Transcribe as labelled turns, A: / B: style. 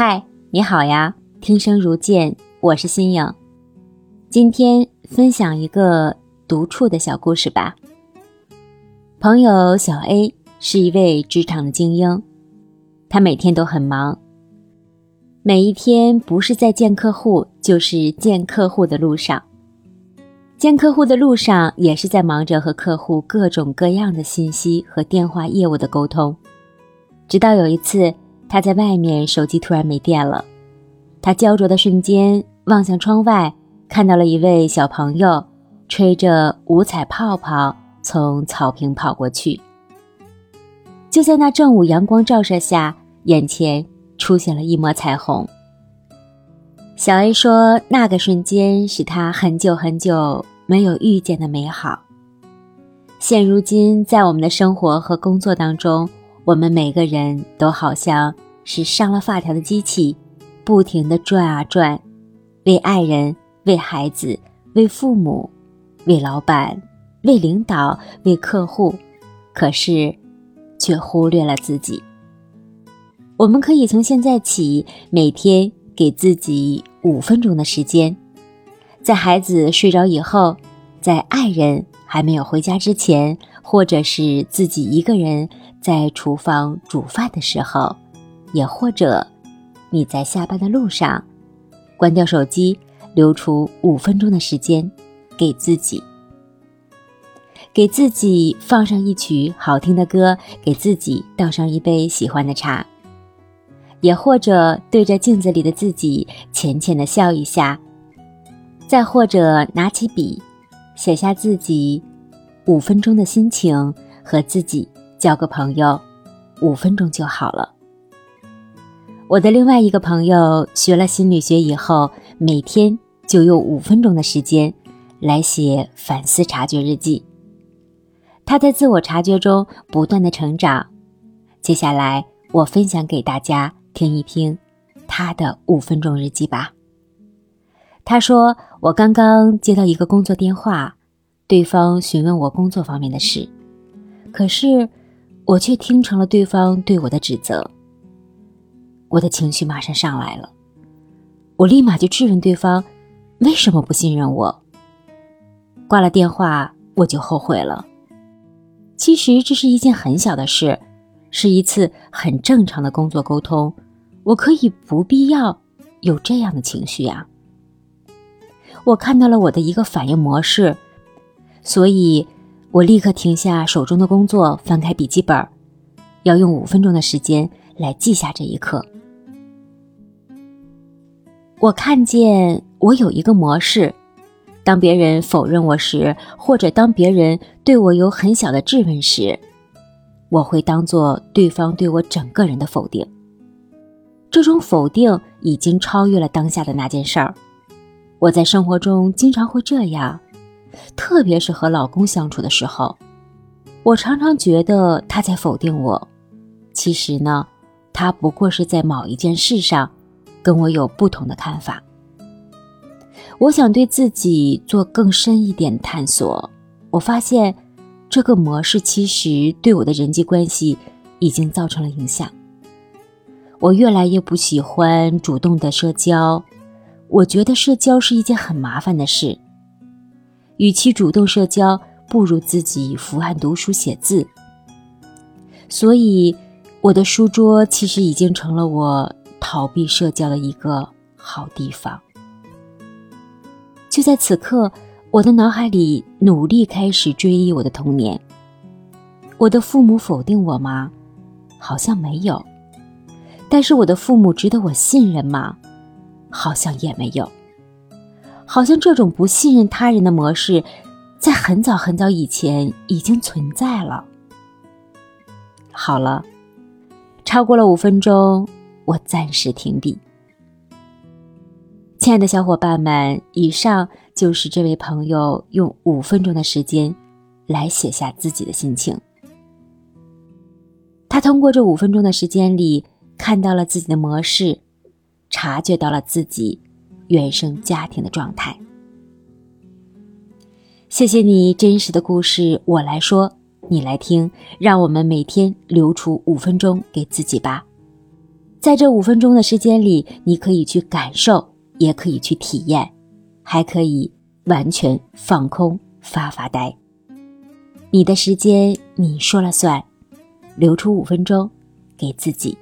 A: 嗨，你好呀！听声如见，我是新颖。今天分享一个独处的小故事吧。朋友小 A 是一位职场的精英，他每天都很忙，每一天不是在见客户，就是见客户的路上。见客户的路上，也是在忙着和客户各种各样的信息和电话业务的沟通。直到有一次，他在外面手机突然没电了，他焦灼的瞬间望向窗外。看到了一位小朋友吹着五彩泡泡从草坪跑过去，就在那正午阳光照射下，眼前出现了一抹彩虹。小 A 说：“那个瞬间是他很久很久没有遇见的美好。”现如今，在我们的生活和工作当中，我们每个人都好像是上了发条的机器，不停的转啊转，为爱人。为孩子，为父母，为老板，为领导，为客户，可是却忽略了自己。我们可以从现在起，每天给自己五分钟的时间，在孩子睡着以后，在爱人还没有回家之前，或者是自己一个人在厨房煮饭的时候，也或者你在下班的路上，关掉手机。留出五分钟的时间，给自己，给自己放上一曲好听的歌，给自己倒上一杯喜欢的茶，也或者对着镜子里的自己浅浅的笑一下，再或者拿起笔，写下自己五分钟的心情，和自己交个朋友，五分钟就好了。我的另外一个朋友学了心理学以后，每天。就用五分钟的时间来写反思察觉日记。他在自我察觉中不断的成长。接下来，我分享给大家听一听他的五分钟日记吧。他说：“我刚刚接到一个工作电话，对方询问我工作方面的事，可是我却听成了对方对我的指责。我的情绪马上上来了，我立马就质问对方。”为什么不信任我？挂了电话，我就后悔了。其实这是一件很小的事，是一次很正常的工作沟通，我可以不必要有这样的情绪呀。我看到了我的一个反应模式，所以我立刻停下手中的工作，翻开笔记本，要用五分钟的时间来记下这一刻。我看见。我有一个模式，当别人否认我时，或者当别人对我有很小的质问时，我会当做对方对我整个人的否定。这种否定已经超越了当下的那件事儿。我在生活中经常会这样，特别是和老公相处的时候，我常常觉得他在否定我。其实呢，他不过是在某一件事上跟我有不同的看法。我想对自己做更深一点探索。我发现，这个模式其实对我的人际关系已经造成了影响。我越来越不喜欢主动的社交，我觉得社交是一件很麻烦的事。与其主动社交，不如自己伏案读书写字。所以，我的书桌其实已经成了我逃避社交的一个好地方。就在此刻，我的脑海里努力开始追忆我的童年。我的父母否定我吗？好像没有。但是我的父母值得我信任吗？好像也没有。好像这种不信任他人的模式，在很早很早以前已经存在了。好了，超过了五分钟，我暂时停笔。亲爱的小伙伴们，以上就是这位朋友用五分钟的时间来写下自己的心情。他通过这五分钟的时间里，看到了自己的模式，察觉到了自己原生家庭的状态。谢谢你真实的故事，我来说，你来听。让我们每天留出五分钟给自己吧。在这五分钟的时间里，你可以去感受，也可以去体验，还可以完全放空发发呆。你的时间你说了算，留出五分钟给自己。